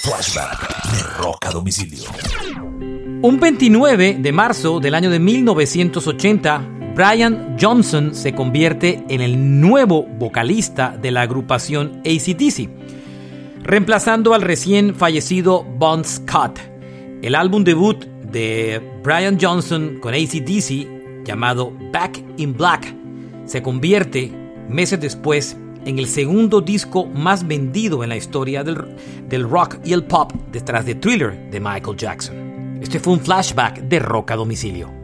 Flashback de Domicilio. Un 29 de marzo del año de 1980, Brian Johnson se convierte en el nuevo vocalista de la agrupación ACDC, reemplazando al recién fallecido Bon Scott. El álbum debut de Brian Johnson con ACDC, llamado Back in Black, se convierte meses después en el segundo disco más vendido en la historia del, del rock y el pop detrás de Thriller de Michael Jackson. Este fue un flashback de rock a domicilio.